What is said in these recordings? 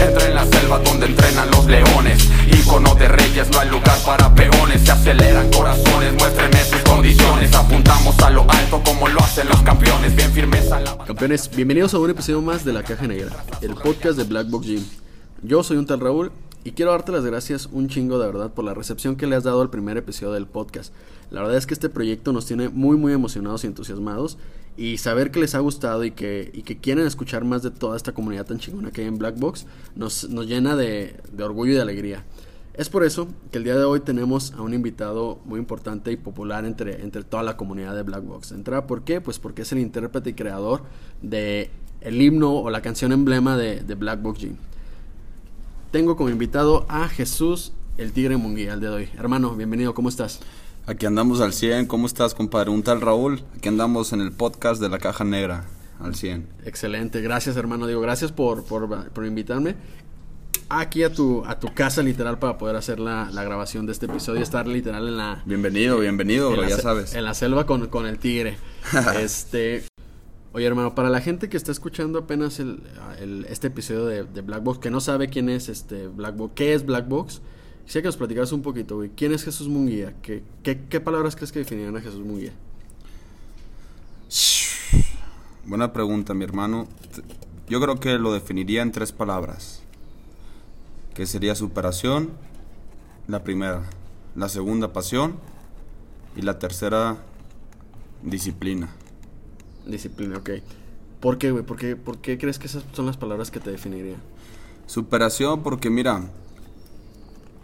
Entra en la selva donde entrenan los leones. Icono de reyes, no hay lugar para peones. Se aceleran corazones, muéstrenme sus condiciones. Apuntamos a lo alto como lo hacen los campeones. Bien firmes a la... Campeones, bienvenidos a un episodio más de La Caja Negra, el podcast de Black Box Gym. Yo soy un tal Raúl y quiero darte las gracias un chingo de verdad por la recepción que le has dado al primer episodio del podcast. La verdad es que este proyecto nos tiene muy muy emocionados y entusiasmados y saber que les ha gustado y que, quieren escuchar más de toda esta comunidad tan chingona que hay en Black Box nos, nos llena de, orgullo y de alegría. Es por eso que el día de hoy tenemos a un invitado muy importante y popular entre, entre toda la comunidad de Black Box. ¿Entra por qué? Pues porque es el intérprete y creador de el himno o la canción emblema de, de Black Box Gym. Tengo como invitado a Jesús el Tigre Munguía el día de hoy. Hermano, bienvenido, ¿cómo estás? Aquí andamos al 100. ¿Cómo estás, compadre? Un tal Raúl. Aquí andamos en el podcast de la Caja Negra al 100. Excelente, gracias hermano, digo, gracias por, por, por invitarme aquí a tu, a tu casa literal para poder hacer la, la grabación de este episodio, estar literal en la... Bienvenido, bienvenido, en bro, la ya sabes. En la selva con, con el tigre. este... Oye hermano, para la gente que está escuchando apenas el, este episodio de, de Black Box, que no sabe quién es este Black Box, qué es Black Box, quisiera que nos platicaras un poquito, güey. ¿Quién es Jesús Munguía? ¿Qué, qué, palabras crees que definirían a Jesús Munguía? Buena pregunta, mi hermano. Yo creo que lo definiría en tres palabras. Que sería superación, la primera. La segunda, pasión. Y la tercera, disciplina. Disciplina, ok. ¿Por qué, güey? ¿Por qué, ¿Por qué crees que esas son las palabras que te definirían? Superación porque mira,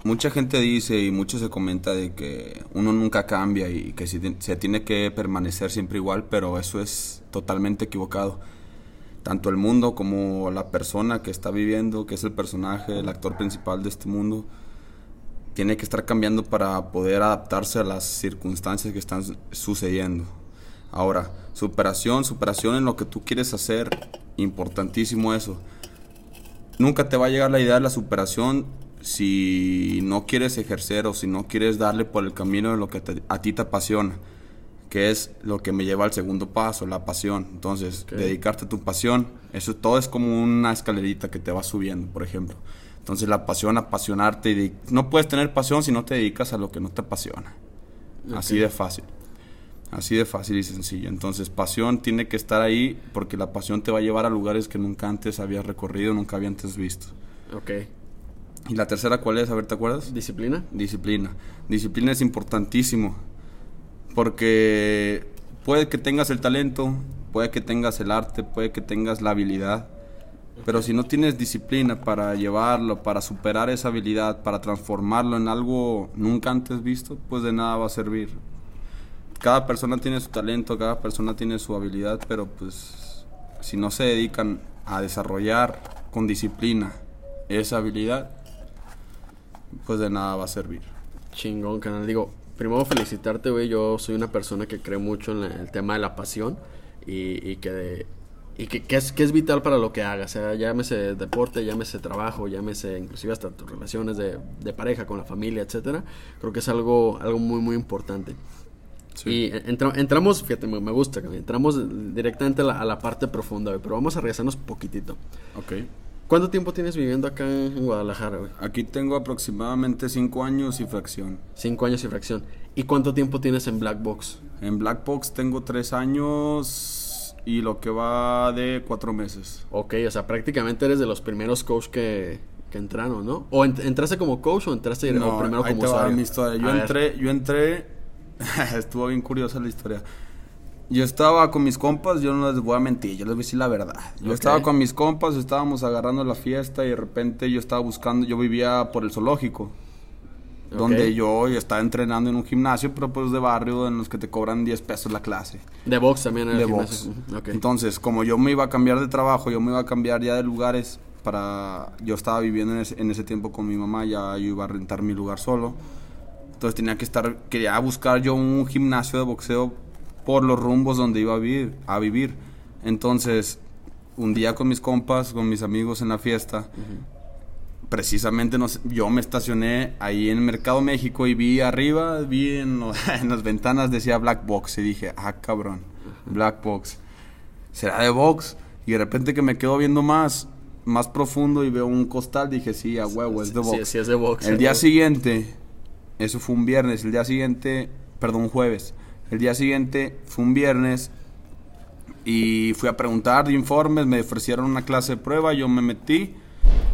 mucha gente dice y mucho se comenta de que uno nunca cambia y que se, ti- se tiene que permanecer siempre igual, pero eso es totalmente equivocado. Tanto el mundo como la persona que está viviendo, que es el personaje, el actor principal de este mundo, tiene que estar cambiando para poder adaptarse a las circunstancias que están su- sucediendo. Ahora, superación, superación en lo que tú quieres hacer, importantísimo eso nunca te va a llegar la idea de la superación si no quieres ejercer o si no quieres darle por el camino de lo que te- a ti te apasiona, que es lo que me lleva al segundo paso, la pasión. Entonces, dedicarte a tu pasión, eso todo es como una escalerita que te va subiendo, por ejemplo. Entonces, la pasión, apasionarte, y no puedes tener pasión si no te dedicas a lo que no te apasiona. Así de fácil. Así de fácil y sencillo. Entonces, pasión tiene que estar ahí porque la pasión te va a llevar a lugares que nunca antes habías recorrido, nunca habías antes visto. Ok. ¿Y la tercera cuál es? A ver, ¿te acuerdas? ¿Disciplina? Disciplina. Disciplina es importantísimo porque puede que tengas el talento, puede que tengas el arte, puede que tengas la habilidad, pero si no tienes disciplina para llevarlo, para superar esa habilidad, para transformarlo en algo nunca antes visto, pues de nada va a servir. Cada persona tiene su talento, cada persona tiene su habilidad, pero pues si no se dedican a desarrollar con disciplina esa habilidad, pues de nada va a servir. Chingón, canal. Digo, primero felicitarte, güey. Yo soy una persona que cree mucho en el tema de la pasión y, que, y que, es, que es vital para lo que hagas. Sea, llámese deporte, llámese trabajo, llámese inclusive hasta tus relaciones de, de pareja, con la familia, etcétera. Creo que es algo, algo muy, muy importante. Y entra- entramos, fíjate, me, me gusta, entramos directamente a la, a la parte profunda, güey, pero vamos a regresarnos poquitito. Ok. ¿Cuánto tiempo tienes viviendo acá en Guadalajara, güey? Aquí tengo aproximadamente 5 años y fracción. Cinco años y fracción. ¿Y cuánto tiempo tienes en Black Box? En Black Box tengo 3 años y lo que va de 4 meses. Ok, o sea, prácticamente eres de los primeros coach que, que entraron, ¿no? ¿O ent- entraste como coach o entraste o No, primero ahí como te va usuario? mi historia. Yo A ver. yo entré, estuvo bien curiosa la historia. Yo estaba con mis compas, yo no les voy a mentir, yo les voy a decir la verdad. Yo Ok. estaba con mis compas, estábamos agarrando la fiesta y de repente yo estaba buscando, yo vivía por el zoológico. Ok. Donde yo estaba entrenando en un gimnasio, pero pues de barrio, en los que te cobran 10 pesos la clase. De box también en el de gimnasio. box. Ujú, ok. Entonces, como yo me iba a cambiar de trabajo, yo me iba a cambiar ya de lugares para... Yo estaba viviendo en ese, en ese tiempo con mi mamá, ya yo iba a rentar mi lugar solo. Entonces tenía que estar, quería buscar yo un gimnasio de boxeo por los rumbos donde iba a vivir. A vivir. Entonces, un día con mis compas, con mis amigos en la fiesta, precisamente nos, yo me estacioné ahí en Mercado México y vi arriba, vi en, las ventanas decía Black Box y dije, ah, cabrón, Black Box. ¿Será de box? Y de repente que me quedo viendo más, más profundo y veo un costal, dije, sí, a huevo, es de Sí, box. sí, es de box. El día siguiente, eso fue un viernes, el día siguiente, perdón, un jueves. El día siguiente fue un viernes y fui a preguntar de informes, me ofrecieron una clase de prueba, yo me metí.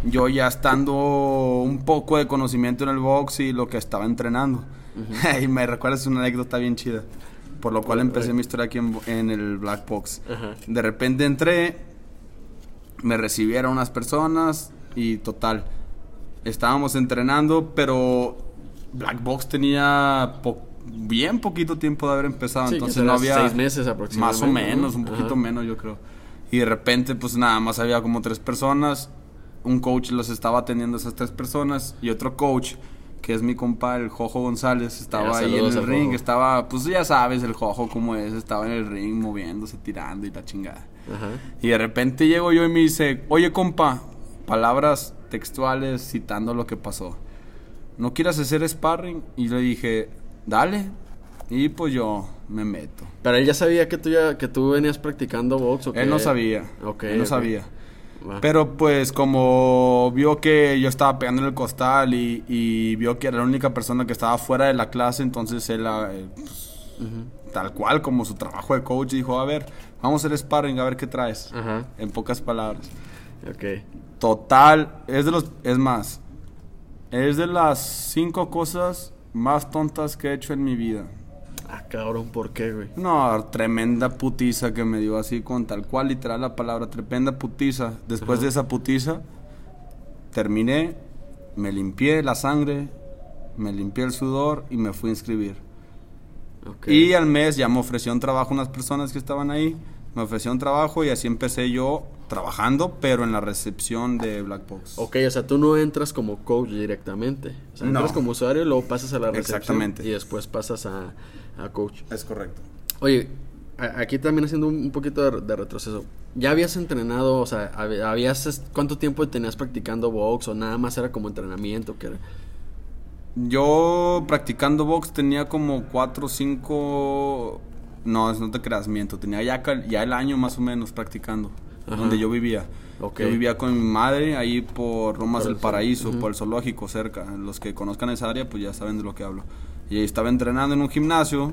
Yo ya estando un poco de conocimiento en el box y lo que estaba entrenando. y me recuerdas una anécdota bien chida. Por lo cual empecé mi historia aquí en, en el Black Box. De repente entré, me recibieron unas personas y total, estábamos entrenando, pero Black Box tenía po- bien poquito tiempo de haber empezado, Sí, entonces no había seis meses aproximadamente, Más o menos, ¿no? un poquito Ajá. menos yo creo. Y de repente pues nada más había como tres personas, un coach los estaba atendiendo a esas tres personas y otro coach que es mi compa, el Jojo González, estaba Ah, ahí en el ring, Jojo. estaba, pues ya sabes, el Jojo como es, estaba en el ring moviéndose, tirando y la chingada. Ajá. Y de repente llego yo y me dice, oye compa, palabras textuales citando lo que pasó. ¿No quieres hacer sparring? Y le dije, dale. Y pues yo me meto. Pero él ya sabía que tú, ya, que tú venías practicando box o Él qué? no sabía. Ok, él no sabía. Pero pues como vio que yo estaba pegando en el costal y, y vio que era la única persona que estaba fuera de la clase, entonces él, eh, pues, tal cual como su trabajo de coach, dijo, a ver, vamos a hacer sparring, a ver qué traes. En pocas palabras. Ok. Total, es de los, es más, es de las cinco cosas más tontas que he hecho en mi vida. Ah, cabrón, ¿por qué, güey? No, tremenda putiza que me dio así con tal cual literal la palabra, tremenda putiza. Después Ajá. de esa putiza, terminé, me limpié la sangre, me limpié el sudor y me fui a inscribir. Y al mes ya me ofreció un trabajo unas personas que estaban ahí, me ofreció un trabajo y así empecé yo trabajando, pero en la recepción de Black Box. Ok, o sea, tú no entras como coach directamente. O sea, No. entras como usuario, luego pasas a la recepción. Exactamente. Y después pasas a, a coach. Es correcto. Oye, a- aquí también haciendo un un poquito de, de retroceso. ¿Ya habías entrenado, o sea, hab- habías, cuánto tiempo tenías practicando box o nada más era como entrenamiento? Que era? Yo practicando box tenía como 4 o 5... No, no te creas, miento. Tenía ya, ya el año más o menos practicando. Ajá. Donde yo vivía. Ok. Yo vivía con mi madre ahí por Lomas Por del el- Paraíso, por el zoológico cerca. Los que conozcan esa área pues ya saben de lo que hablo. Y ahí estaba entrenando en un gimnasio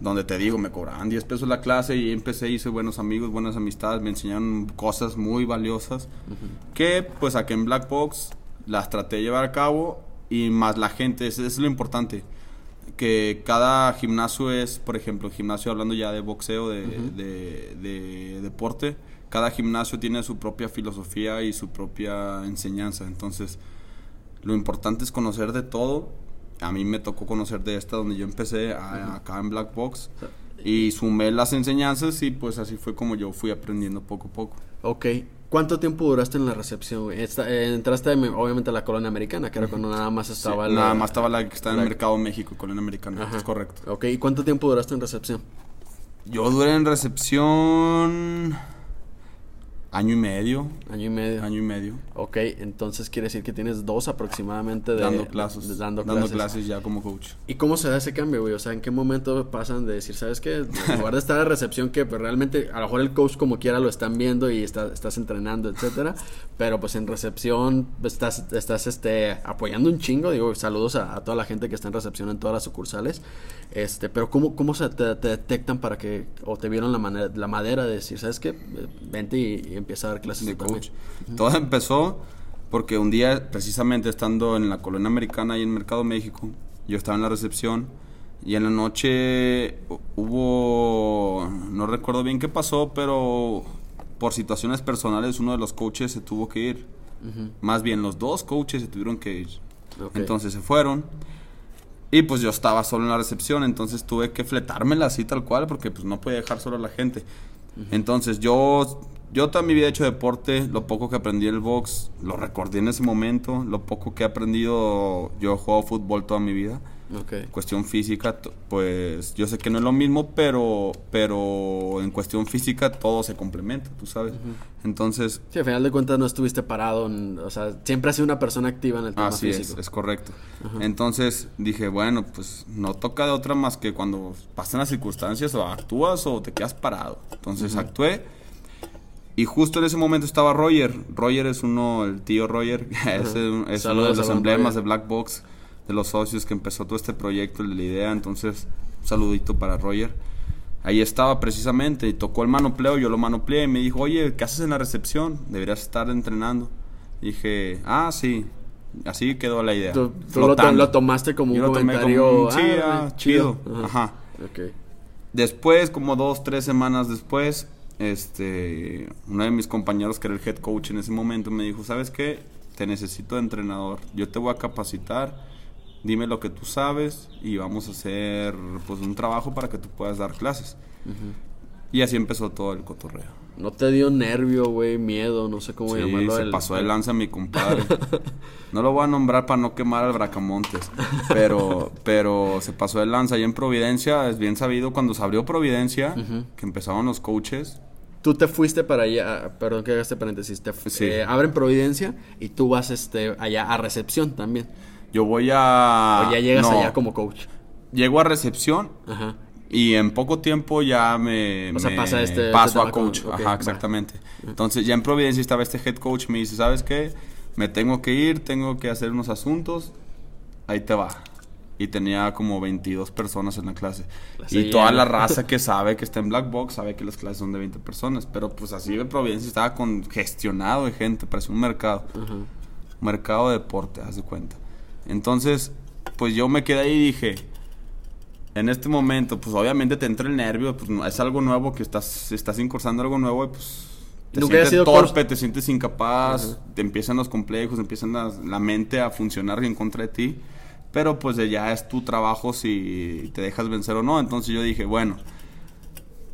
donde te digo, me cobraban 10 pesos la clase y empecé, hice buenos amigos, buenas amistades, me enseñaron cosas muy valiosas que pues aquí en Black Box las traté de llevar a cabo y más la gente, eso es lo importante, que cada gimnasio es, por ejemplo, gimnasio hablando ya de boxeo, de, de- de deporte, cada gimnasio tiene su propia filosofía y su propia enseñanza, entonces lo importante es conocer de todo. A mí me tocó conocer de esta donde yo empecé a- acá en Black Box y sumé las enseñanzas y pues así fue como yo fui aprendiendo poco a poco. Ok. ¿Cuánto tiempo duraste en la recepción, güey? Esta- eh, entraste me- obviamente a la colonia americana, que era cuando nada más Sí, estaba la- nada más estaba la que está en el Mercado México, Colonia Americana, Ajá. es correcto. Ok, ¿y cuánto tiempo duraste en recepción? Yo duré en recepción año y medio, Año y medio. año y medio, Ok, entonces quiere decir que tienes dos aproximadamente de... dando clases, de- dando, dando clases. clases ya como coach. ¿Y cómo se da ese cambio, güey? O sea, ¿en qué momento pasan de decir, ¿sabes qué? En lugar de estar a recepción, que pues, realmente a lo mejor el coach como quiera lo están viendo y está- estás entrenando, etcétera, pero pues en recepción estás, estás este, apoyando un chingo, digo, saludos a, a toda la gente que está en recepción en todas las sucursales, este, pero ¿cómo, cómo se te, te detectan para que, o te vieron la, manera, la madera de decir, ¿sabes qué? Vente y, y empieza a dar clases de tú también"? coach. Todo empezó porque un día, precisamente estando en la colonia americana y en Mercado México, yo estaba en la recepción y en la noche hu- hubo, no recuerdo bien qué pasó, pero por situaciones personales uno de los coaches se tuvo que ir. Más bien los dos coaches se tuvieron que ir. Entonces se fueron. Y pues yo estaba solo en la recepción, entonces tuve que fletármela así tal cual porque pues no podía dejar solo a la gente. Entonces yo yo toda mi vida he hecho deporte, lo poco que aprendí en el box, lo recordé en ese momento, lo poco que he aprendido, yo he jugado fútbol toda mi vida. Ok. Cuestión física, pues yo sé que no es lo mismo, pero, pero en cuestión física todo se complementa, tú sabes. Entonces, Sí, al final de cuentas no estuviste parado, en- o sea, siempre has sido una persona activa en el tema Así es, físico. es correcto. Entonces dije, bueno, pues no toca de otra más que cuando pasan las circunstancias o actúas o te quedas parado. Entonces actué y justo en ese momento estaba Roger. Roger es uno, el tío Roger, es, uno de los emblemas Roger. de Black Box, de los socios que empezó todo este proyecto, de la idea. Entonces, un saludito para Roger. Ahí estaba precisamente y tocó el manopleo, yo lo manopleé y me dijo, oye, ¿qué haces en la recepción? Deberías estar entrenando. Dije, ah, sí. Así quedó la idea. Tú, tú lo, to- flotando. lo tomaste como Yo un comentario. como un, sí, ah, ah, chido. Ajá. Ok. Después, como dos, tres semanas después, este, uno de mis compañeros que era el head coach en ese momento me dijo, ¿sabes qué? Te necesito de entrenador. Yo te voy a capacitar. Dime lo que tú sabes y vamos a hacer pues un trabajo para que tú puedas dar clases. Y así empezó todo el cotorreo. No te dio nervio, güey, miedo, no sé cómo Sí, llamarlo. se el- pasó de lanza mi compadre. No lo voy a nombrar para no quemar al Bracamontes, pero, pero se pasó de lanza. Allá en Providencia, es bien sabido, cuando se abrió Providencia, que empezaban los coaches, Tú te fuiste para allá, perdón que haga este paréntesis, te Sí. eh, abren Providencia y tú vas este allá a recepción también. yo voy a... o ya llegas Ah, no, allá como coach. Llego a recepción Ajá. y en poco tiempo ya me, O sea, me pasa este- paso este tema a coach. con- Ajá, exactamente. Entonces ya en Providencia estaba este head coach, me dice, ¿sabes qué? Me tengo que ir, tengo que hacer unos asuntos, ahí te va. Y tenía como 22 personas en la clase. Y toda la raza que sabe que está en Black Box sabe que las clases son de 20 personas. Pero pues así de Providencia estaba congestionado de gente, parece un mercado. Ajá. Mercado de deporte, haz de cuenta. Entonces, pues yo me quedé ahí y dije, en este momento, pues obviamente te entra el nervio, pues es algo nuevo que estás, estás incursando algo nuevo y pues te Nunca sientes torpe, te sientes incapaz, te empiezan los complejos, empiezan las- la mente a funcionar en contra de ti, pero pues ya es tu trabajo si te dejas vencer o no. Entonces yo dije, bueno,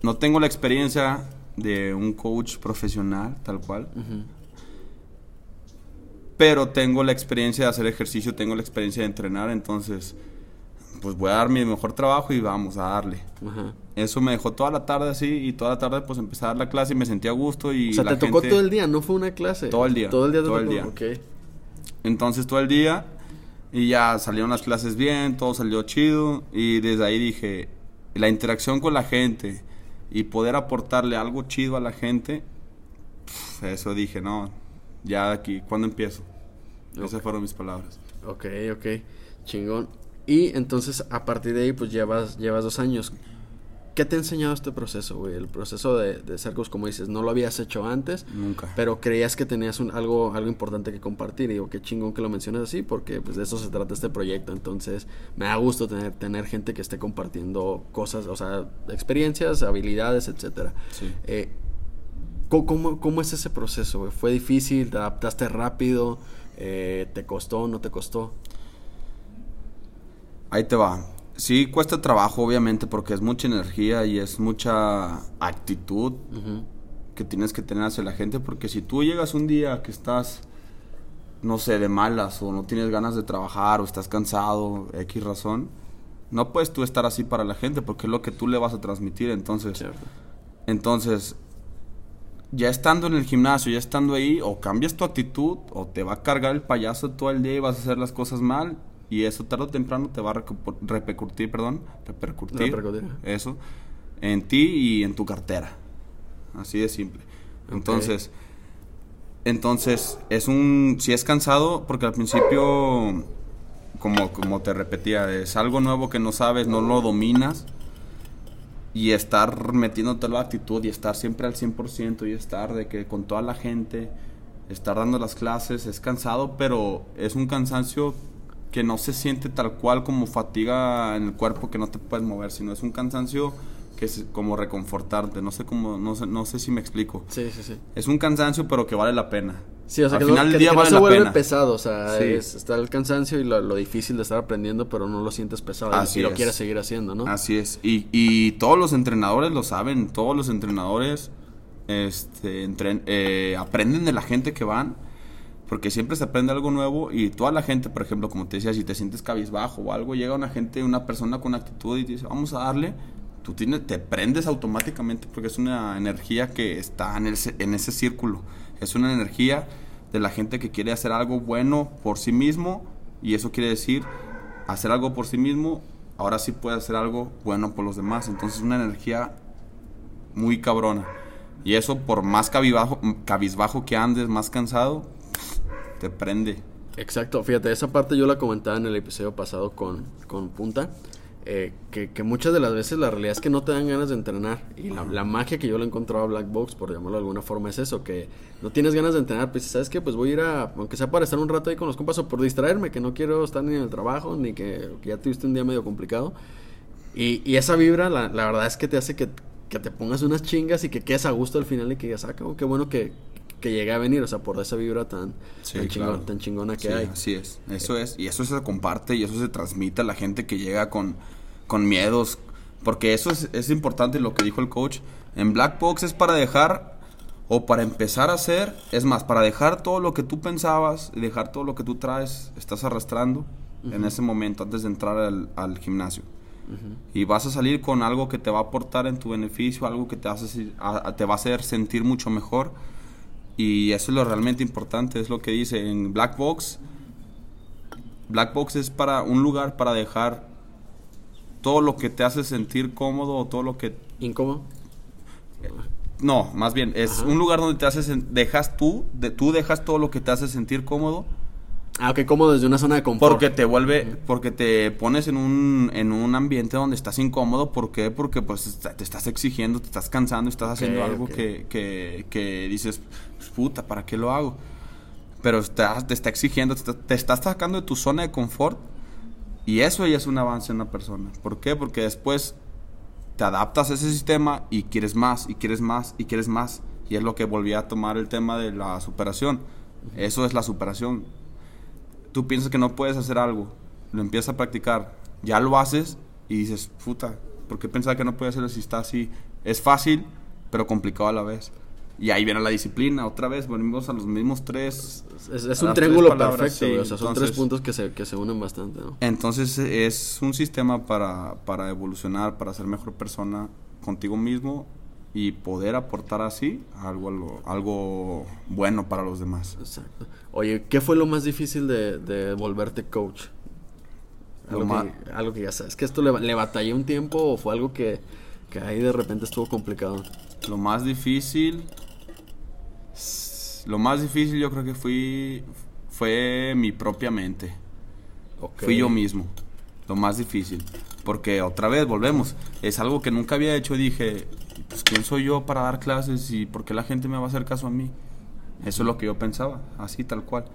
no tengo la experiencia de un coach profesional, tal cual. Pero tengo la experiencia de hacer ejercicio, tengo la experiencia de entrenar, entonces pues voy a dar mi mejor trabajo y vamos a darle. Ajá. Eso me dejó toda la tarde así y toda la tarde pues empecé a dar la clase y me sentía a gusto y O sea, la te tocó gente- todo el día, no fue una clase. Todo el día, Todo el día te todo el día. ok. Entonces todo el día y ya salieron las clases bien, todo salió chido y desde ahí dije, la interacción con la gente y poder aportarle algo chido a la gente, eso dije, no, ya aquí, ¿cuándo empiezo? Esas fueron mis palabras. Ok, ok. Chingón. Y entonces, a partir de ahí, pues llevas, llevas dos años. ¿Qué te ha enseñado este proceso, güey? El proceso de, de ser coach, como dices, no lo habías hecho antes, Nunca. pero creías que tenías un- algo, algo importante que compartir. Y digo, qué chingón que lo menciones así, porque pues de eso se trata este proyecto. Entonces, me da gusto tener, tener gente que esté compartiendo cosas, o sea, experiencias, habilidades, etcétera. Sí. Eh, ¿cómo, cómo, cómo es ese proceso, güey? ¿Fue difícil? ¿Te adaptaste rápido? Eh, ¿Te costó? ¿No te costó? Ahí te va. Sí, cuesta trabajo, obviamente, porque es mucha energía y es mucha actitud que tienes que tener hacia la gente. Porque si tú llegas un día que estás, no sé, de malas o no tienes ganas de trabajar o estás cansado, X razón, no puedes tú estar así para la gente porque es lo que tú le vas a transmitir. Entonces, Cierto. entonces, ya estando en el gimnasio, ya estando ahí, o cambias tu actitud, o te va a cargar el payaso todo el día y vas a hacer las cosas mal, y eso tarde o temprano te va a repercutir, perdón, repercutir, Repercutir. eso, en ti y en tu cartera. Así de simple. Entonces, entonces, es un, si es cansado, porque al principio, como, como te repetía, es algo nuevo que no sabes, no lo dominas, y estar metiéndote la actitud y estar siempre al 100% y estar de que con toda la gente, estar dando las clases, es cansado, pero es un cansancio que no se siente tal cual como fatiga en el cuerpo que no te puedes mover, sino es un cansancio que es como reconfortarte, no sé cómo, no sé, no sé si me explico. Sí, sí, sí. Es un cansancio pero que vale la pena. Sí, o sea, Al que, final del que- día que no vale se vuelve pena. pesado, o sea, Sí. es- está el cansancio y lo, lo difícil de estar aprendiendo, pero no lo sientes pesado Así y lo es. quieres seguir haciendo, ¿no? Así es. Y, y todos los entrenadores lo saben. Todos los entrenadores este, entren- eh, aprenden de la gente que van, porque siempre se aprende algo nuevo y toda la gente, por ejemplo, como te decía, si te sientes cabizbajo o algo, llega una gente, una persona con actitud y te dice, vamos a darle, tú tienes, te prendes automáticamente porque es una energía que está en, ese- en ese círculo, es una energía de la gente que quiere hacer algo bueno por sí mismo y eso quiere decir hacer algo por sí mismo, ahora sí puede hacer algo bueno por los demás, entonces es una energía muy cabrona. Y eso por más cabizbajo, cabizbajo que andes, más cansado, te prende. Exacto, fíjate, esa parte yo la comentaba en el episodio pasado con, con Punta, eh, que, que muchas de las veces la realidad es que no te dan ganas de entrenar. Y la, la magia que yo le he encontrado a Black Box, por llamarlo de alguna forma, es eso, que no tienes ganas de entrenar, pues sabes que pues voy a ir a, aunque sea para estar un rato ahí con los compas o por distraerme, que no quiero estar ni en el trabajo, ni que, que ya tuviste un día medio complicado. Y, y esa vibra, la, la verdad es que te hace que, que te pongas unas chingas y que quedes a gusto al final y que digas, ah, qué bueno que, que llegué a venir, o sea, por esa vibra tan, Sí, tan, claro. chingona, tan chingona que Sí, hay. Así es, eso es. Y eso se comparte y eso se transmite a la gente que llega con, con miedos. Porque eso es, es importante lo que dijo el coach. En Black Box es para dejar o para empezar a hacer, es más, para dejar todo lo que tú pensabas y dejar todo lo que tú traes, estás arrastrando en ese momento antes de entrar al, al gimnasio. Y vas a salir con algo que te va a aportar en tu beneficio, algo que te, hace, a- te va a hacer sentir mucho mejor. Y eso es lo realmente importante, es lo que dice en Black Box. Black Box es para un lugar para dejar todo lo que te hace sentir cómodo o todo lo que ¿Incómodo? no, más bien es Ajá. un lugar donde te haces dejas tú, de, tú dejas todo lo que te hace sentir cómodo Ah, ok, como desde una zona de confort. porque te vuelve porque te pones en un en un ambiente donde estás incómodo, ¿por qué? Porque pues te estás exigiendo, te estás cansando, estás haciendo algo que, que, que dices, puta, ¿para qué lo hago? Pero te está exigiendo, te, te estás sacando de tu zona de confort y eso ya es un avance en una persona. ¿Por qué? Porque después te adaptas a ese sistema y quieres más, y quieres más, y quieres más. Y es lo que volví a tomar el tema de la superación. Eso es la superación. Tú piensas que no puedes hacer algo, lo empiezas a practicar, ya lo haces y dices, puta, ¿por qué pensaba que no podía hacerlo si está así? Es fácil, pero complicado a la vez. Y ahí viene la disciplina, otra vez, volvemos a los mismos tres. Es, un triángulo palabras, perfecto, sí. O sea, son Entonces- tres puntos que se, que se unen bastante, ¿no? Entonces es un sistema para, para evolucionar, para ser mejor persona contigo mismo y poder aportar así algo, algo, bueno para los demás. Exacto. Oye, ¿qué fue lo más difícil de, de volverte coach? Lo Algo, ma- que, algo que ya sabes. ¿Que esto le, le batallé un tiempo o fue algo que, que ahí de repente estuvo complicado? Lo más difícil, lo más difícil yo creo que fui, fue mi propia mente. Ok. Fui yo mismo. Lo más difícil. Porque otra vez, volvemos. Es algo que nunca había hecho. Dije, pues ¿quién soy yo para dar clases y por qué la gente me va a hacer caso a mí? Eso es lo que yo pensaba, así tal cual.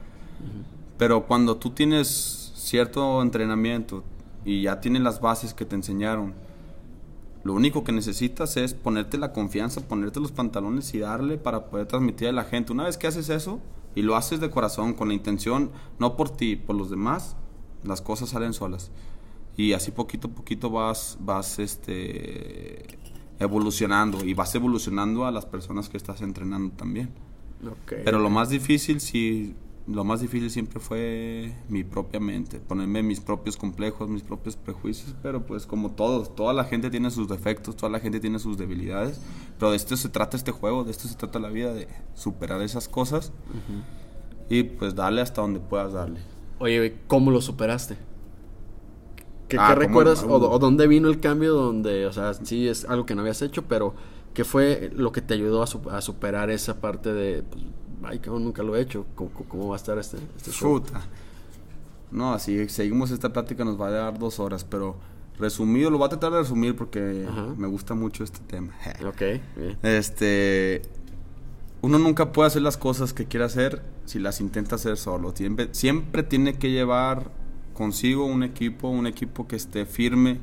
Pero cuando tú tienes cierto entrenamiento y ya tienes las bases que te enseñaron, lo único que necesitas es ponerte la confianza, ponerte los pantalones y darle para poder transmitir a la gente. Una vez que haces eso y lo haces de corazón, con la intención, no por ti, por los demás, las cosas salen solas. Y así poquito a poquito vas, vas este, evolucionando y vas evolucionando a las personas que estás entrenando también. Pero lo más difícil, sí, lo más difícil siempre fue mi propia mente, ponerme mis propios complejos, mis propios prejuicios, pero pues como todos, toda la gente tiene sus defectos, toda la gente tiene sus debilidades, pero de esto se trata este juego, de esto se trata la vida, de superar esas cosas y pues darle hasta donde puedas darle. Oye, ¿cómo lo superaste? ¿Qué, Ah, qué ¿cómo- recuerdas? O, o dónde vino el cambio? Donde, o sea, sí es algo que no habías hecho, pero ¿qué fue lo que te ayudó a, su- a superar esa parte de, pues, ay, cabrón, nunca lo he hecho? ¿Cómo, cómo va a estar este, este show? No, si seguimos esta plática nos va a dar dos horas, pero resumido, lo voy a tratar de resumir porque Ajá. me gusta mucho este tema. Ok, bien. Este. Uno nunca puede hacer las cosas que quiere hacer si las intenta hacer solo. Siempre, siempre tiene que llevar consigo un equipo, un equipo que esté firme,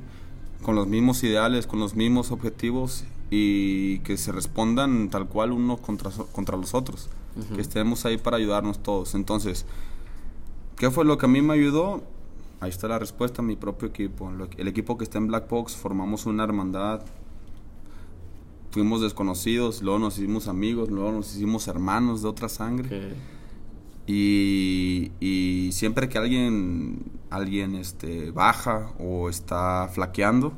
con los mismos ideales, con los mismos objetivos y que se respondan tal cual uno contra, contra los otros. Que estemos ahí para ayudarnos todos. Entonces, ¿qué fue lo que a mí me ayudó? Ahí está la respuesta, mi propio equipo. El equipo que está en Black Box, formamos una hermandad fuimos desconocidos, luego nos hicimos amigos, luego nos hicimos hermanos de otra sangre. Y, y siempre que alguien, alguien este, baja o está flaqueando,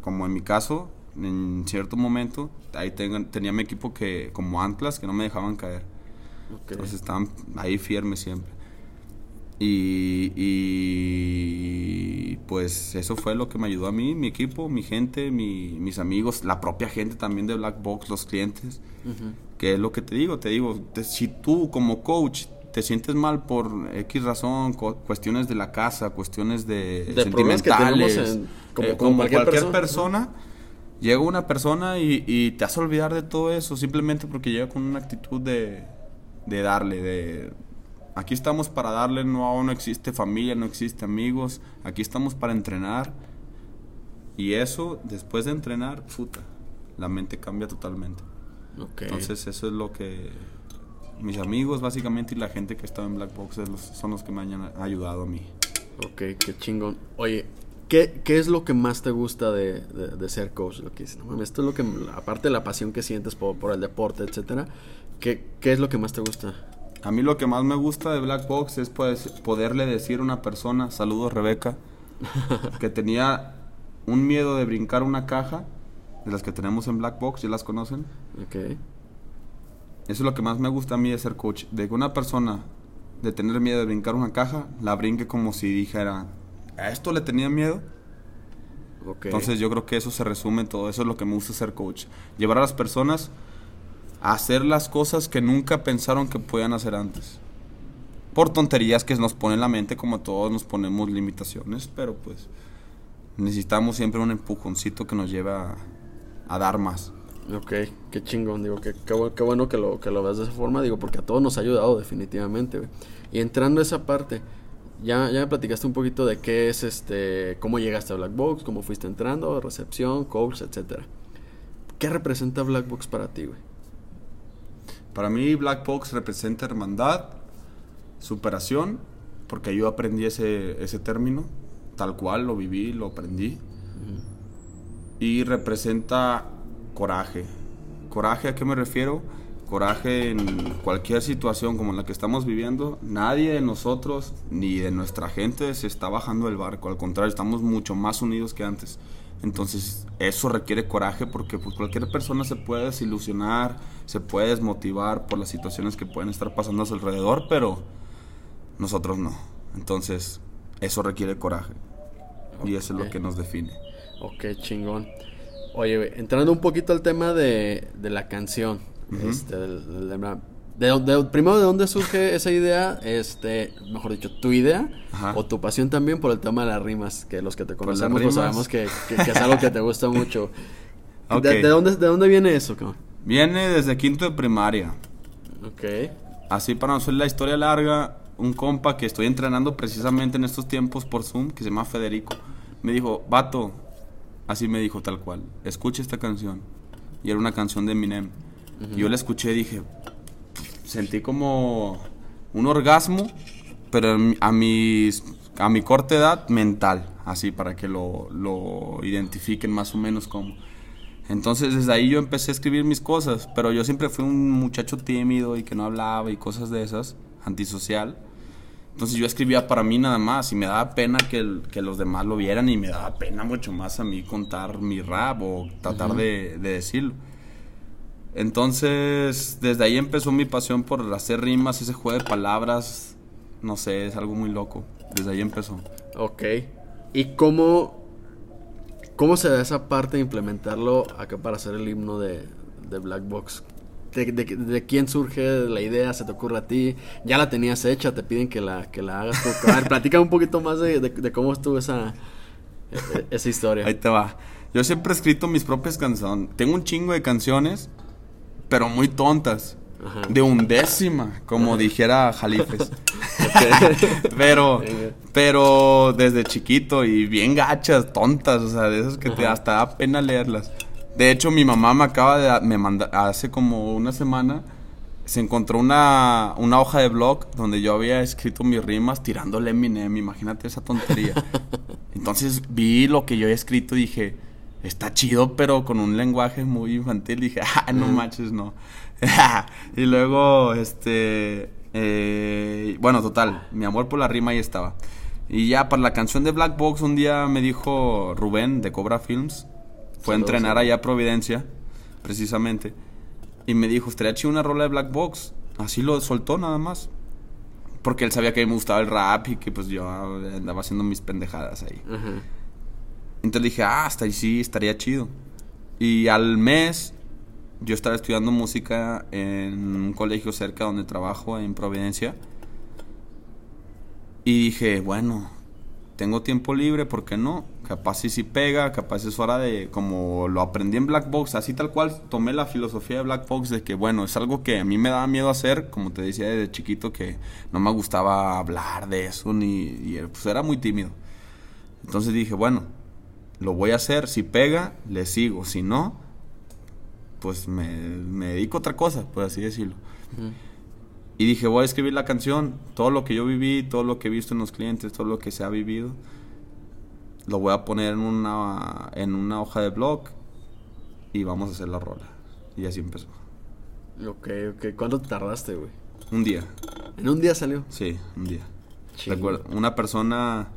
como en mi caso, en cierto momento, ahí tengo- tenía mi equipo que, como anclas que no me dejaban caer. ok. Entonces estaban ahí firmes siempre. Y, y, pues eso fue lo que me ayudó a mí, mi equipo, mi gente, mi- mis amigos, la propia gente también de Black Box, los clientes. Ujú. Que es lo que te digo, te digo, te- si tú como coach te sientes mal por X razón, cu- cuestiones de la casa, cuestiones de, De que sentimentales, tenemos en- como- eh, como cualquier cualquier, persona. persona, llega una persona y, y te hace olvidar de todo eso simplemente porque llega con una actitud de, de darle, de aquí estamos para darle, no, no existe familia, no existe amigos, aquí estamos para entrenar y eso después de entrenar, puta, la mente cambia totalmente. Ok. Entonces eso es lo que mis amigos básicamente y la gente que está en Black Box son los que me han ayudado a mí. Ok, qué chingón. Oye, ¿qué, qué es lo que más te gusta de, de- de ser coach? Lo que dices, no mames, esto es lo que, aparte de la pasión que sientes por, por el deporte, etcétera, ¿qué, ¿qué es lo que más te gusta? A mí lo que más me gusta de Black Box es pues, poderle decir a una persona, saludos Rebeca, que tenía un miedo de brincar una caja, de las que tenemos en Black Box, ya las conocen. Ok, Eso es lo que más me gusta a mí de ser coach, de que una persona de tener miedo de brincar una caja, la brinque como si dijera, ¿a esto le tenía miedo? ok. Entonces yo creo que eso se resume en todo, eso es lo que me gusta ser coach. Llevar a las personas a hacer las cosas que nunca pensaron que podían hacer antes. Por tonterías que nos ponen en la mente, como todos nos ponemos limitaciones, pero pues necesitamos siempre un empujoncito que nos lleve a, a dar más. Ok, qué chingón, digo, qué, qué, bu- qué bueno que lo, que lo ves de esa forma, digo, porque a todos nos ha ayudado definitivamente. Y entrando a esa parte, ya, ya me platicaste un poquito de qué es este, cómo llegaste a Black Box, cómo fuiste entrando, recepción, coach, etcétera. ¿Qué representa Black Box para ti, güey? Para mí Black Box representa hermandad, superación, porque yo aprendí ese, ese término, tal cual lo viví, lo aprendí. Y representa coraje. ¿Coraje a qué me refiero? Coraje en cualquier situación como la que estamos viviendo. Nadie de nosotros ni de nuestra gente se está bajando del barco. Al contrario, estamos mucho más unidos que antes. Entonces, eso requiere coraje porque pues, cualquier persona se puede desilusionar, se puede desmotivar por las situaciones que pueden estar pasando a su alrededor, pero nosotros no. Entonces, eso requiere coraje. Y eso es lo que nos define. Ok, chingón. Oye, entrando un poquito al tema de, de la canción, este, del- de, de- primero, ¿de dónde surge esa idea? Este, mejor dicho, tu idea Ajá. o tu pasión también por el tema de las rimas, que los que te conocemos pues, sabemos que, que- que es algo que te gusta mucho. Ok. ¿De, de dónde, ¿De dónde viene eso, cabrón? Viene desde quinto de primaria. Ok, Así para no hacer la historia larga, un compa que estoy entrenando precisamente en estos tiempos por Zoom, que se llama Federico, me dijo, vato, así me dijo tal cual, escucha esta canción. Y era una canción de Eminem. Yo la escuché y dije, sentí como un orgasmo, pero a, mis, a mi corta edad mental, así para que lo, lo identifiquen más o menos como. Entonces desde ahí yo empecé a escribir mis cosas, pero yo siempre fui un muchacho tímido y que no hablaba y cosas de esas, antisocial. Entonces yo escribía para mí nada más y me daba pena que, el- que los demás lo vieran y me daba pena mucho más a mí contar mi rap o tratar de, de decirlo. Entonces desde ahí empezó mi pasión por hacer rimas, ese juego de palabras, no sé, es algo muy loco. Desde ahí empezó. ok. ¿Y cómo, cómo se da esa parte de implementarlo acá para hacer el himno de, de Black Box? ¿De, de, de quién surge la idea? ¿Se te ocurre a ti? ¿Ya la tenías hecha? ¿Te piden que la, que la hagas tú? A ver, platica un poquito más de, de- de cómo estuvo esa, e- e- esa historia. Ahí te va. Yo siempre he escrito mis propias canciones. Tengo un chingo de canciones, pero muy tontas. Ajá. De undécima, como dijera Jalifes. pero, pero desde chiquito y bien gachas, tontas, o sea, de esas que te hasta da pena leerlas. De hecho, mi mamá me acaba de me manda hace como una semana se encontró una, una hoja de blog donde yo había escrito mis rimas tirándole Eminem, imagínate esa tontería. Entonces vi lo que yo había escrito y dije, está chido, pero con un lenguaje muy infantil. Dije, ah, no manches, no. y luego, este, eh, bueno, total, mi amor por la rima ahí estaba. Y ya para la canción de Black Box, un día me dijo Rubén de Cobra Films, fue a entrenar allá a Providencia, precisamente, y me dijo, estaría chido una rola de Black Box. Así lo soltó nada más. Porque él sabía que me gustaba el rap y que pues yo andaba haciendo mis pendejadas ahí. Entonces dije, ah, hasta ahí sí, estaría chido. Y al mes yo estaba estudiando música en un colegio cerca donde trabajo, en Providencia. Y dije, bueno, tengo tiempo libre, ¿por qué no? Capaz si sí, pega, capaz es hora de, como lo aprendí en Black Box, así tal cual tomé la filosofía de Black Box de que, bueno, es algo que a mí me daba miedo hacer, como te decía desde chiquito, que no me gustaba hablar de eso, ni, y, pues era muy tímido. Entonces dije, bueno, lo voy a hacer, si pega, le sigo, si no, pues me, dedico a otra cosa, por así decirlo. Y dije, voy a escribir la canción, todo lo que yo viví, todo lo que he visto en los clientes, todo lo que se ha vivido, lo voy a poner en una, en una hoja de blog y vamos a hacer la rola. Y así empezó. Ok, ok. ¿Cuánto tardaste, güey? Un día. ¿En un día salió? Sí, un día. Recuerdo, una persona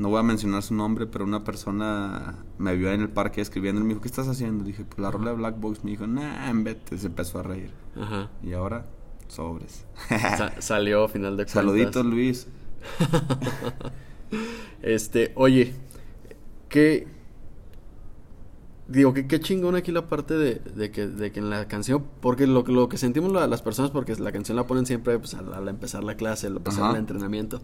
no voy a mencionar su nombre, pero una persona me vio en el parque escribiendo y me dijo, ¿qué estás haciendo? Dije, pues la rola de Black Box. Me dijo, nah, vete. Se empezó a reír. Ajá. Y ahora, sobres. salió final de cuentas. Saluditos, Luis. este, oye, ¿qué... Digo, que qué chingón aquí la parte de, que, de que en la canción, porque lo, lo que sentimos las personas, porque la canción la ponen siempre pues, al, empezar la clase, al empezar el entrenamiento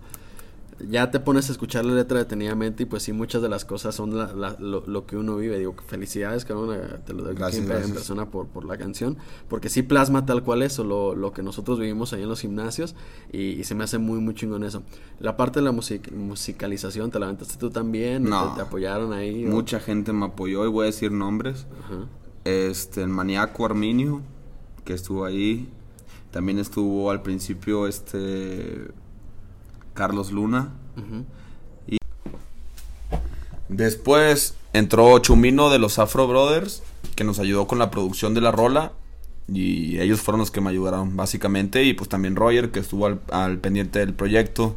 ya te pones a escuchar la letra detenidamente y pues sí, muchas de las cosas son lo, que uno vive. Digo, felicidades, cabrón, te lo doy en persona por, por la canción, porque sí plasma tal cual eso, lo, lo que nosotros vivimos ahí en los gimnasios y, se me hace muy, muy chingón eso. La parte de la musicalización, ¿te la aventaste tú también? No. ¿Te, apoyaron ahí? Mucha gente me apoyó y voy a decir nombres. Este, el Maniaco Arminio, que estuvo ahí. También estuvo al principio este Carlos Luna. Y después entró Chumino de los Afro Brothers, que nos ayudó con la producción de la rola. Y ellos fueron los que me ayudaron, básicamente. Y pues también Roger, que estuvo al, pendiente del proyecto.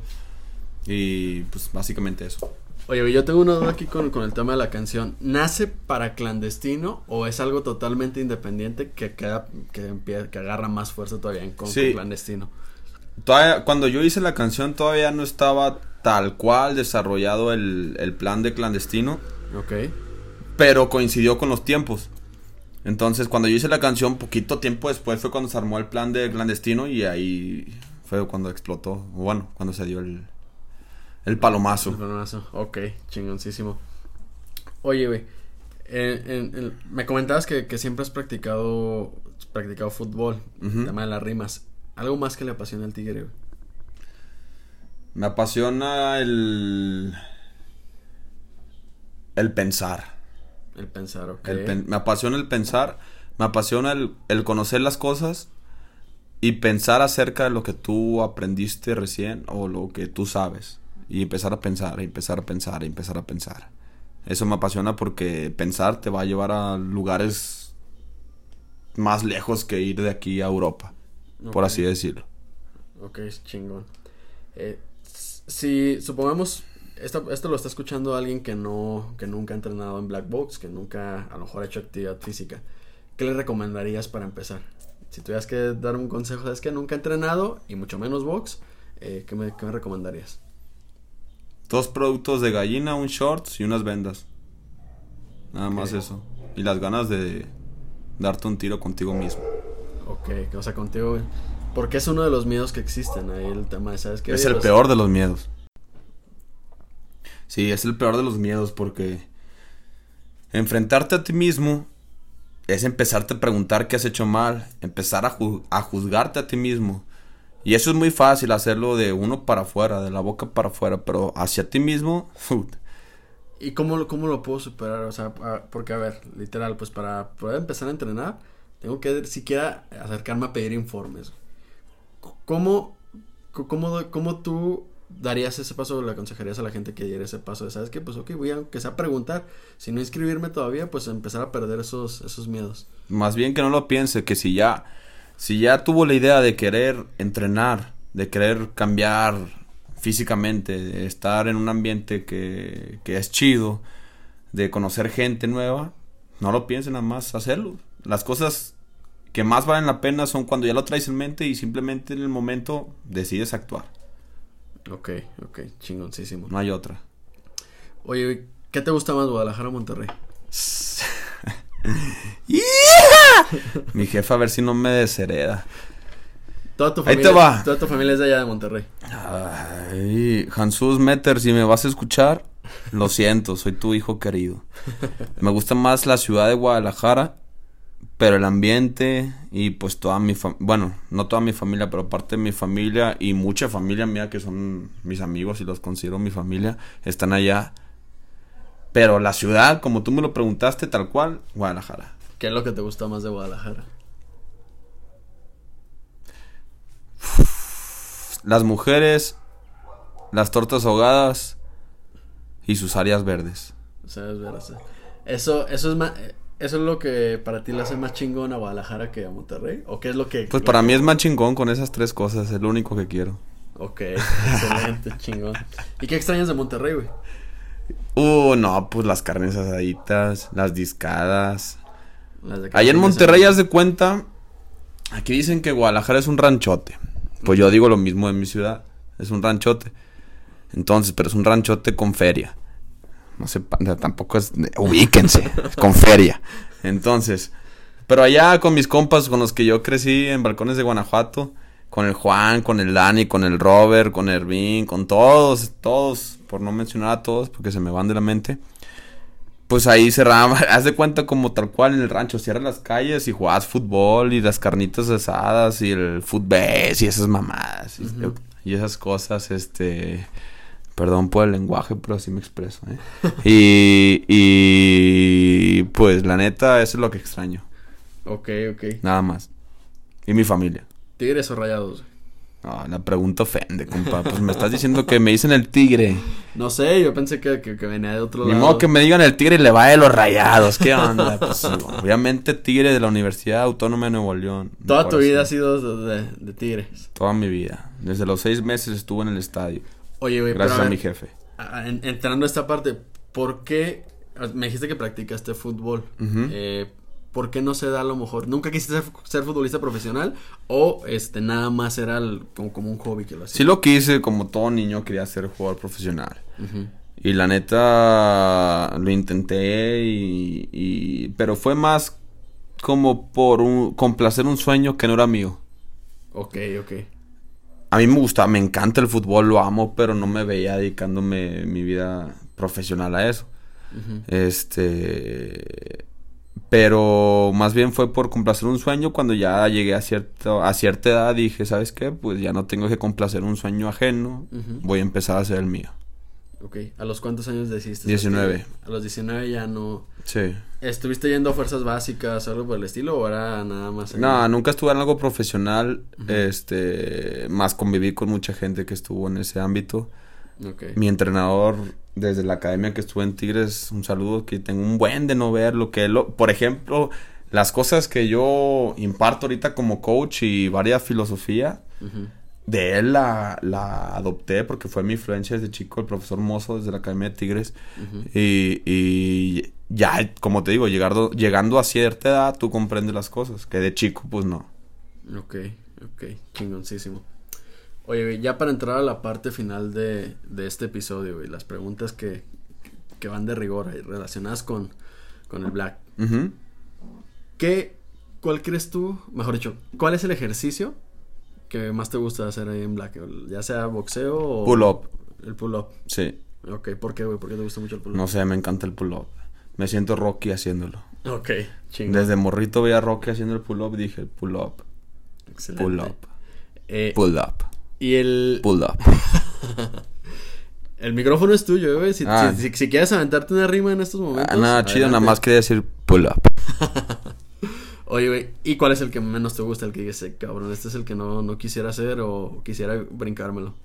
Y pues básicamente eso. Oye, yo tengo una duda aquí con, el tema de la canción. ¿Nace para clandestino o es algo totalmente independiente que, queda, que, que agarra más fuerza todavía en con clandestino? Cuando yo hice la canción todavía no estaba tal cual desarrollado el, plan de clandestino. Ok. Pero coincidió con los tiempos. Entonces, cuando yo hice la canción, poquito tiempo después fue cuando se armó el plan de clandestino y ahí fue cuando explotó. Bueno, cuando se dio el, el palomazo. El palomazo, ok, chingoncísimo. Oye, güey, me comentabas que, siempre has practicado, practicado fútbol, el tema de las rimas. Algo más que le apasiona al tigre, Me apasiona el. El pensar. El pensar, ok. me apasiona el pensar. Me apasiona el, el, conocer las cosas. Y pensar acerca de lo que tú aprendiste recién o lo que tú sabes. Y empezar a pensar, y empezar a pensar, y empezar a pensar. Eso me apasiona porque pensar te va a llevar a lugares más lejos que ir de aquí a Europa por así decirlo. Ok, es chingón. Eh, si supongamos, esto, esto lo está escuchando alguien que no, que nunca ha entrenado en Black Box, que nunca a lo mejor ha hecho actividad física, ¿qué le recomendarías para empezar? Si tuvieras que dar un consejo, es que nunca he entrenado y mucho menos box, eh, ¿qué, me, recomendarías? Dos productos de gallina, un shorts y unas vendas. Nada más eso. Y las ganas de darte un tiro contigo mismo. Ok, o sea, contigo, Porque es uno de los miedos que existen ahí, el tema ¿sabes qué? Es el peor de los miedos. Sí, es el peor de los miedos porque enfrentarte a ti mismo es empezarte a preguntar qué has hecho mal, empezar a, a juzgarte a ti mismo. Y eso es muy fácil hacerlo de uno para afuera, de la boca para afuera, pero hacia ti mismo... ¿Y cómo, cómo lo puedo superar? O sea, porque a ver, literal, pues para poder empezar a entrenar, tengo que siquiera acercarme a pedir informes. ¿Cómo, cómo, cómo tú darías ese paso, le aconsejarías a la gente que diera ese paso de, ¿sabes qué? Pues ok, voy a, que sea preguntar, si no inscribirme todavía, pues empezar a perder esos, esos miedos. Más bien que no lo piense, que si ya, si ya tuvo la idea de querer entrenar, de querer cambiar físicamente, de estar en un ambiente que, que es chido, de conocer gente nueva, no lo piense nada más hacerlo. Las cosas que más valen la pena son cuando ya lo traes en mente y simplemente en el momento decides actuar. Ok, ok, chingoncísimo. No hay otra. Oye, ¿qué te gusta más, Guadalajara o Monterrey? Mi jefa a ver si no me deshereda. Toda tu Ahí familia, te va. Toda tu familia es de allá de Monterrey. Ay, Jesús Meter, si me vas a escuchar, lo siento, soy tu hijo querido. Me gusta más la ciudad de Guadalajara, pero el ambiente y pues toda mi familia, bueno, no toda mi familia, pero parte de mi familia y mucha familia mía que son mis amigos y los considero mi familia, están allá. Pero la ciudad, como tú me lo preguntaste, tal cual, Guadalajara. ¿Qué es lo que te gusta más de Guadalajara? Las mujeres, las tortas ahogadas y sus áreas verdes. Eso, eso es más, eso es lo que para ti le hace más chingón a Guadalajara que a Monterrey. ¿O qué es lo que? Pues lo para que- mí es más chingón con esas tres cosas, es lo único que quiero. Ok, excelente, chingón. ¿Y qué extrañas de Monterrey, güey? Uh, no, pues las carnes asaditas, las discadas. Las de Allá en Monterrey, haz de cuenta, aquí dicen que Guadalajara es un ranchote. Pues yo digo lo mismo de mi ciudad, es un ranchote. Entonces, pero es un ranchote con feria. No sé, tampoco es... Ubíquense, con feria. Entonces, pero allá con mis compas con los que yo crecí en Balcones de Guanajuato, con el Juan, con el Dani, con el Robert, con Ervin, con todos, todos, por no mencionar a todos, porque se me van de la mente. Pues ahí cerraba, haz de cuenta como tal cual en el rancho, cierras las calles y jugabas fútbol y las carnitas asadas y el fútbol y esas mamadas y, y esas cosas, este, perdón por el lenguaje, pero así me expreso, ¿eh? y, y pues la neta, eso es lo que extraño, Ok, ok. nada más. Y mi familia. ¿Tigres o rayados? No, la pregunta ofende, compa. Pues me estás diciendo que me dicen el tigre. No sé, yo pensé que, que, que venía de otro Ni lado. modo que me digan el tigre y le va de los rayados. ¿Qué onda? Pues, obviamente tigre de la Universidad Autónoma de Nuevo León. Toda tu vida ha sido de, de- de Tigres. Toda mi vida. Desde los seis meses estuve en el estadio. Oye, güey, Gracias pero a, a mi jefe. en- entrando a esta parte, ¿por qué? Me dijiste que practicaste fútbol. Eh, ¿Por qué no se da a lo mejor? ¿Nunca quisiste ser, ser futbolista profesional? ¿O este nada más era el- como, como un hobby que lo hacía? Sí lo quise, como todo niño quería ser jugador profesional. Y la neta lo intenté y, y- pero fue más como por un, complacer un sueño que no era mío. Ok, ok. A mí me gusta, me encanta el fútbol, lo amo, pero no me veía dedicándome mi vida profesional a eso. Este, pero más bien fue por complacer un sueño cuando ya llegué a cierto a cierta edad dije, ¿sabes qué? Pues ya no tengo que complacer un sueño ajeno, voy a empezar a hacer el mío. Ok. ¿A los cuántos años decidiste? 19. A los 19 ya no... Sí. ¿Estuviste yendo a fuerzas básicas o algo por el estilo o era nada más? No, nunca estuve en algo profesional, este, más conviví con mucha gente que estuvo en ese ámbito. Ok. Mi entrenador desde la academia que estuve en Tigres, un saludo que tengo un buen de no ver lo que él, lo- por ejemplo, las cosas que yo imparto ahorita como coach y varias filosofía. De él la, la adopté porque fue mi influencia desde chico, el profesor Mozo desde la Academia de Tigres. Y, y ya, como te digo, llegando, llegando a cierta edad, tú comprendes las cosas, que de chico, pues no. Ok, ok, chingoncísimo. Oye, ya para entrar a la parte final de, de este episodio, güey, las preguntas que, que van de rigor ahí, relacionadas con, con el black. ¿Qué, cuál crees tú, mejor dicho, cuál es el ejercicio que más te gusta hacer ahí en black? Ya sea boxeo o... Pull up. El pull up. Sí, Ok, ¿por qué, güey? ¿Por qué te gusta mucho el pull up? no sé, me encanta el pull-up. Me siento Rocky haciéndolo. Ok, chingón. Desde morrito veía a Rocky haciendo el pull-up, dije pull-up, Excelente. pull-up, Eh, pull-up, y el, pull-up. el micrófono es tuyo, güey. Si, Ah. si, si- si quieres aventarte una rima en estos momentos. Ah, nada chido, nada más quería decir pull-up. Oye, güey, ¿y cuál es el que menos te gusta? El que dices, cabrón, este es el que no, no quisiera hacer o quisiera brincármelo.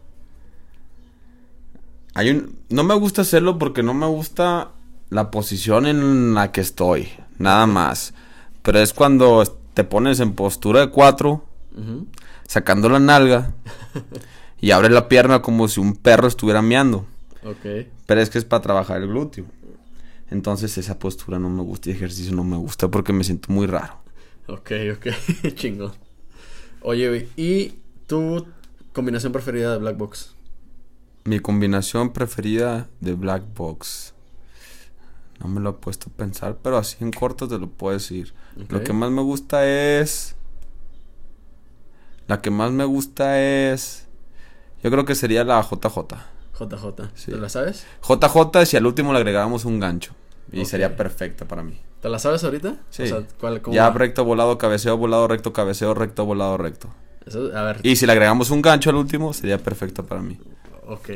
Hay un, no me gusta hacerlo porque no me gusta la posición en la que estoy, nada más. Pero es cuando te pones en postura de cuatro, sacando la nalga y abres la pierna como si un perro estuviera meando. Pero es que es para trabajar el glúteo. Entonces esa postura no me gusta y ejercicio no me gusta porque me siento muy raro. Ok, ok. Chingón. Oye, ¿y tu combinación preferida de Black Box? Mi combinación preferida de Black Box. No me lo he puesto a pensar, pero así en corto te lo puedo decir. Lo que más me gusta es. La que más me gusta es. Yo creo que sería la JJ. JJ. Sí. ¿Te la sabes? JJ si al último le agregáramos un gancho. Y sería perfecta para mí. ¿Te la sabes ahorita? Sí. O sea, ¿cuál, cómo Ya va? recto, volado, cabeceo, volado, recto, cabeceo, recto, volado, recto. Eso- a ver. Y si le agregamos un gancho al último, sería perfecta para mí. Ok.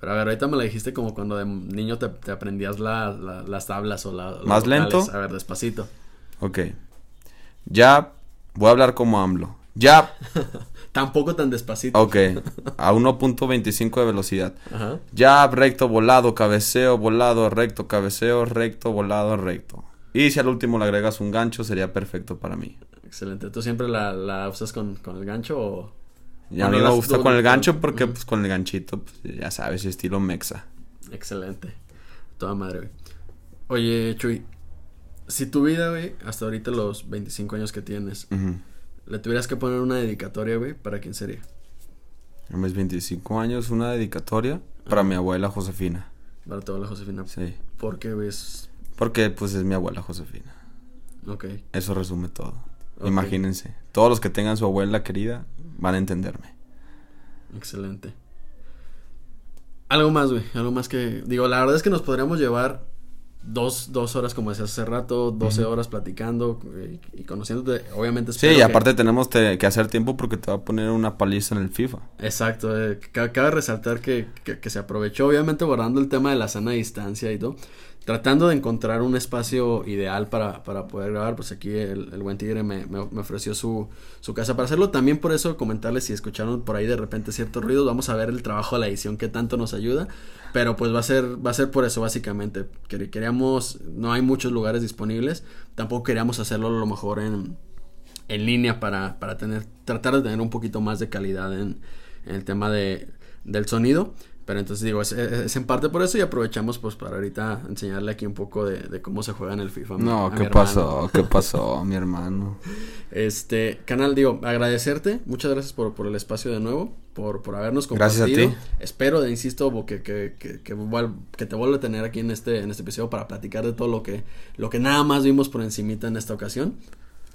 Pero a ver, ahorita me la dijiste como cuando de niño te, te aprendías la- la- las tablas o la, ¿Más lento? A ver, despacito. Ok. Ya voy a hablar como AMLO. Ya Tampoco tan despacito. Ok, a 1.25 de velocidad. Ajá. Jab, recto, volado, cabeceo, volado, recto, cabeceo, recto, volado, recto. Y si al último le agregas un gancho, sería perfecto para mí. Excelente. ¿Tú siempre la, la usas con, con el gancho o...? Y a Bueno, mí me gusta con el gancho porque pues con el ganchito, pues, ya sabes, estilo mexa. Excelente. Toda madre, güey. Oye, Chuy. Si tu vida, güey, hasta ahorita los 25 años que tienes, Ujú. Le tuvieras que poner una dedicatoria, güey, ¿para quién sería? A mis 25 años, una dedicatoria para mi abuela Josefina. Para toda la Josefina. Sí, ¿Por qué, güey? Es- porque pues es mi abuela Josefina. Ok. Eso resume todo. Imagínense, todos los que tengan su abuela querida van a entenderme. Excelente. Algo más, güey. Algo más que. Digo, la verdad es que nos podríamos llevar dos, dos horas, como decías hace rato, 12 horas platicando eh, y conociéndote. Obviamente, Sí, y que- aparte tenemos te- que hacer tiempo porque te va a poner una paliza en el FIFA. Exacto. eh, ca- cabe resaltar que, que, que se aprovechó, obviamente, guardando el tema de la sana distancia y todo. Tratando de encontrar un espacio ideal para, para poder grabar, pues aquí el, buen tigre me, me- ofreció su, su casa para hacerlo. También por eso comentarles si escucharon por ahí de repente ciertos ruidos, vamos a ver el trabajo de la edición que tanto nos ayuda. Pero pues va a ser, va a ser por eso básicamente. Quer- Queríamos, no hay muchos lugares disponibles, tampoco queríamos hacerlo a lo mejor en, en línea para, para tener, tratar de tener un poquito más de calidad en, en el tema de, del sonido. Pero entonces digo, es, es- es en parte por eso y aprovechamos pues para ahorita enseñarle aquí un poco de, de cómo se juega en el FIFA. No, ¿qué pasó? ¿Qué pasó, mi hermano? Este, canal, digo, agradecerte, muchas gracias por, por el espacio de nuevo, por, por habernos Gracias a compartido. ti. Espero, insisto, que, que, que, que te vuelva a tener aquí en este, en este episodio para platicar de todo lo que, lo que nada más vimos por encimita en esta ocasión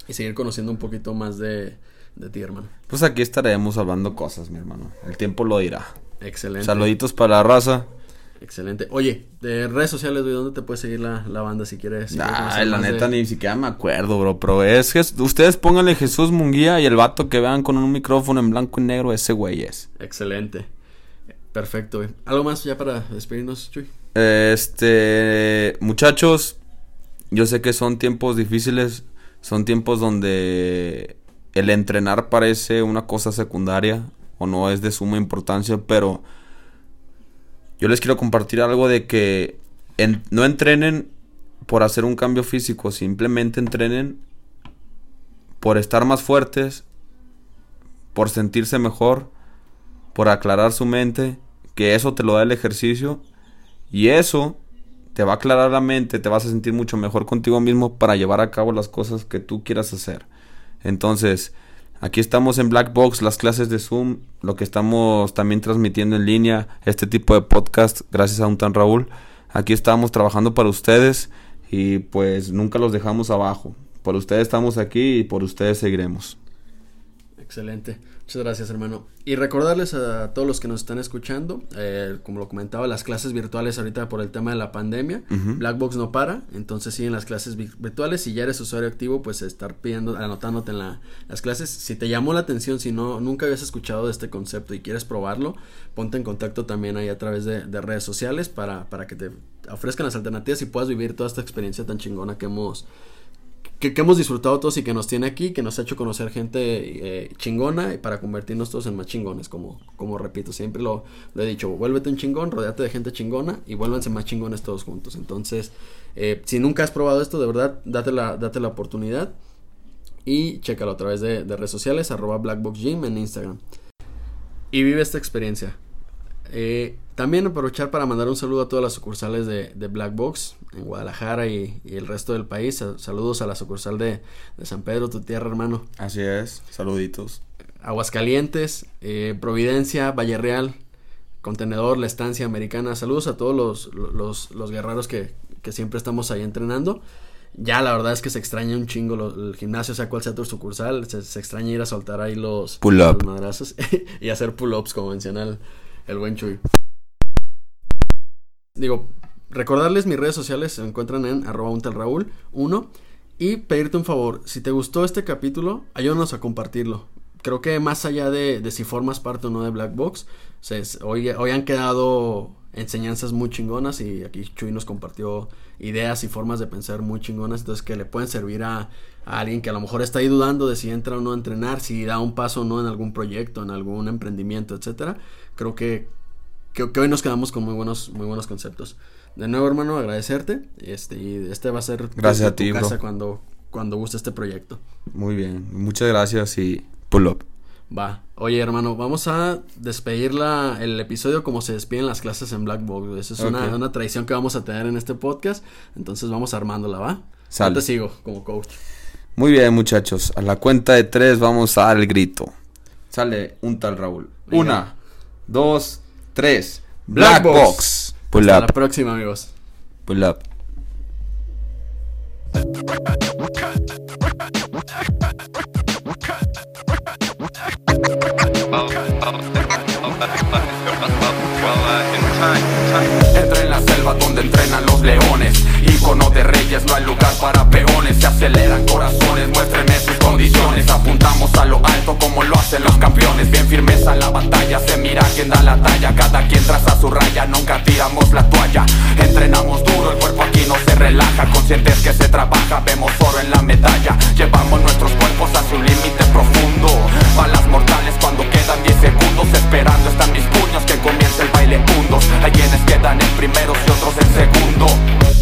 y seguir conociendo un poquito más de, de ti, hermano. Pues aquí estaremos hablando cosas, mi hermano. El tiempo lo dirá. Excelente. Saluditos para la raza. Excelente. Oye, de redes sociales, güey, ¿dónde te puede seguir la, la banda si quieres? si Ay, la de- neta ni siquiera me acuerdo, bro. Pero es que ustedes pónganle Jesús Munguía y el vato que vean con un micrófono en blanco y negro, ese güey es. Excelente. Perfecto, güey. ¿Algo más ya para despedirnos, Chuy? Este, muchachos, yo sé que son tiempos difíciles, son tiempos donde el entrenar parece una cosa secundaria o no es de suma importancia, pero yo les quiero compartir algo de que no entrenen por hacer un cambio físico, simplemente entrenen por estar más fuertes, por sentirse mejor, por aclarar su mente, que eso te lo da el ejercicio y eso te va a aclarar la mente, te vas a sentir mucho mejor contigo mismo para llevar a cabo las cosas que tú quieras hacer. Entonces, aquí estamos en Black Box, las clases de Zoom, lo que estamos también transmitiendo en línea, este tipo de podcast, gracias a un tan Raúl. Aquí estamos trabajando para ustedes y pues nunca los dejamos abajo. Por ustedes estamos aquí y por ustedes seguiremos. Excelente. Muchas gracias, hermano. Y recordarles a todos los que nos están escuchando, eh, como lo comentaba, las clases virtuales ahorita por el tema de la pandemia, Ujú. Blackbox no para, entonces siguen las clases vi- virtuales. Si ya eres usuario activo, pues estar pidiendo, anotándote en la- las clases. Si te llamó la atención, si no, nunca habías escuchado de este concepto y quieres probarlo, ponte en contacto también ahí a través de, de redes sociales para, para que te ofrezcan las alternativas y puedas vivir toda esta experiencia tan chingona que hemos que, hemos disfrutado todos y que nos tiene aquí, que nos ha hecho conocer gente eh, chingona y para convertirnos todos en más chingones, como, como repito, siempre lo, he dicho, vuélvete un chingón, rodeate de gente chingona y vuélvanse más chingones todos juntos. Entonces, eh, si nunca has probado esto, de verdad, date la, la oportunidad y chécalo a través de, de redes sociales, arroba blackboxgym en Instagram. Y vive esta experiencia. Eh, también aprovechar para mandar un saludo a todas las sucursales de, de Black Box en Guadalajara y, y, el resto del país. Saludos a la sucursal de, de, San Pedro, tu tierra, hermano. Así es, saluditos. Aguascalientes, eh, Providencia, Valle Real, Contenedor, La Estancia Americana. Saludos a todos los, los, los guerreros que, que, siempre estamos ahí entrenando. Ya la verdad es que se extraña un chingo lo, el gimnasio, sea cual sea tu sucursal. Se, se, extraña ir a soltar ahí los, pull los madrazos y hacer pull-ups, como menciona el, el buen Chuy. Digo, recordarles mis redes sociales se encuentran en arroba untelraúl 1 y pedirte un favor, si te gustó este capítulo, ayúdanos a compartirlo. Creo que más allá de, si formas parte o no de Black Box, hoy han quedado enseñanzas muy chingonas y aquí Chuy nos compartió ideas y formas de pensar muy chingonas, entonces que le pueden servir a, a, alguien que a lo mejor está ahí dudando de si entra o no a entrenar, si da un paso o no en algún proyecto, en algún emprendimiento, etcétera. Creo que, que, que, hoy nos quedamos con muy buenos, muy buenos conceptos. De nuevo, hermano, agradecerte. Este, y este va a ser gracias a ti, tu casa cuando, cuando guste este proyecto. Muy bien, muchas gracias y pull up. Va. Oye, hermano, vamos a despedir la, el episodio como se despiden las clases en Black Box. Esa es okay. una, una, tradición que vamos a tener en este podcast. Entonces vamos armándola, ¿va? Sale. Yo te sigo como coach. Muy bien, muchachos. A la cuenta de tres vamos a dar el grito. Sale un tal Raúl. Venga. Una, dos, tres. Black, Black Box. Box. Pull Hasta up. la próxima, amigos. Pull up. Selva donde entrenan los leones. Icono de reyes, no hay lugar para peones. Se aceleran corazones, muéstrenme sus condiciones. Apuntamos a lo alto como lo hacen los campeones. Bien firmes a la batalla, se mira quién da la talla. Cada quien traza su raya, nunca tiramos la toalla. Entrenamos duro, el cuerpo aquí no se relaja. Conscientes que se trabaja, vemos oro en la medalla. Llevamos nuestros cuerpos hacia un límite profundo. Balas mortales cuando quedan 10 segundos Esperando están mis puños que comience el baile Hay quienes quedan en primeros y otros en segundo.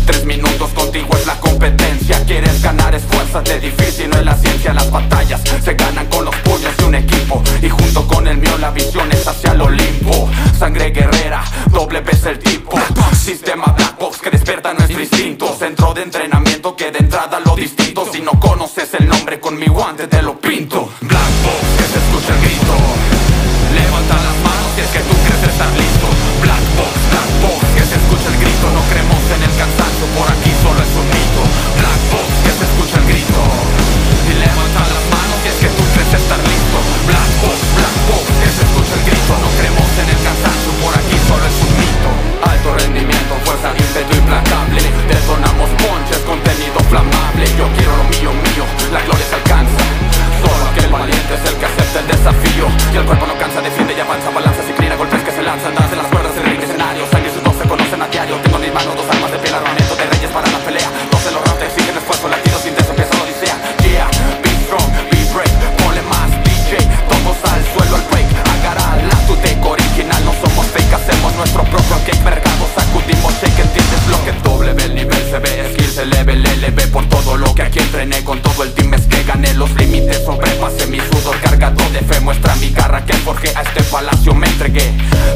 Tres minutos contigo es la competencia. Quieres ganar, esfuérzate, difícil no es la ciencia. Las batallas se ganan con los puños de un equipo. Y junto con el mío la visión es hacia el Olimpo. Sangre guerrera, doble vez el tipo. Sistema Black Box que despierta nuestro instinto. Centro de entrenamiento que de entrada lo distinto. Si no conoces el nombre con mi guante te lo pinto. Black Box que se escucha el grito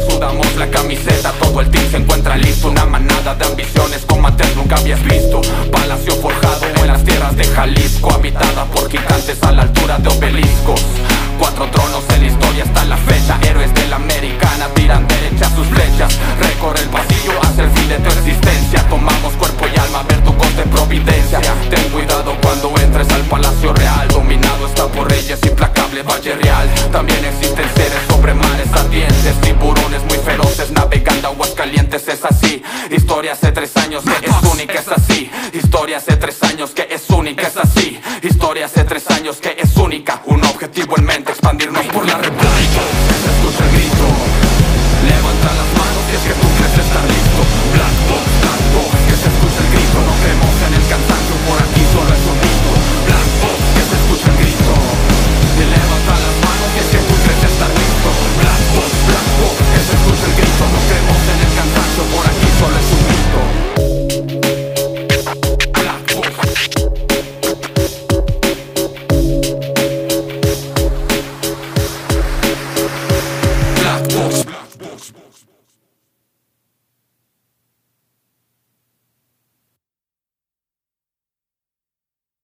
Sudamos la camiseta, todo el team se encuentra listo. Una manada de ambiciones como antes nunca habías visto. Palacio forjado en las tierras de Jalisco Habitada por gigantes a la altura de obeliscos. Cuatro tronos en la historia hasta la fecha Héroes de la Es así, historia hace tres años que es única, es así. Historia hace tres años que es única, es así. Historia hace tres años que es única. Un objetivo en mente,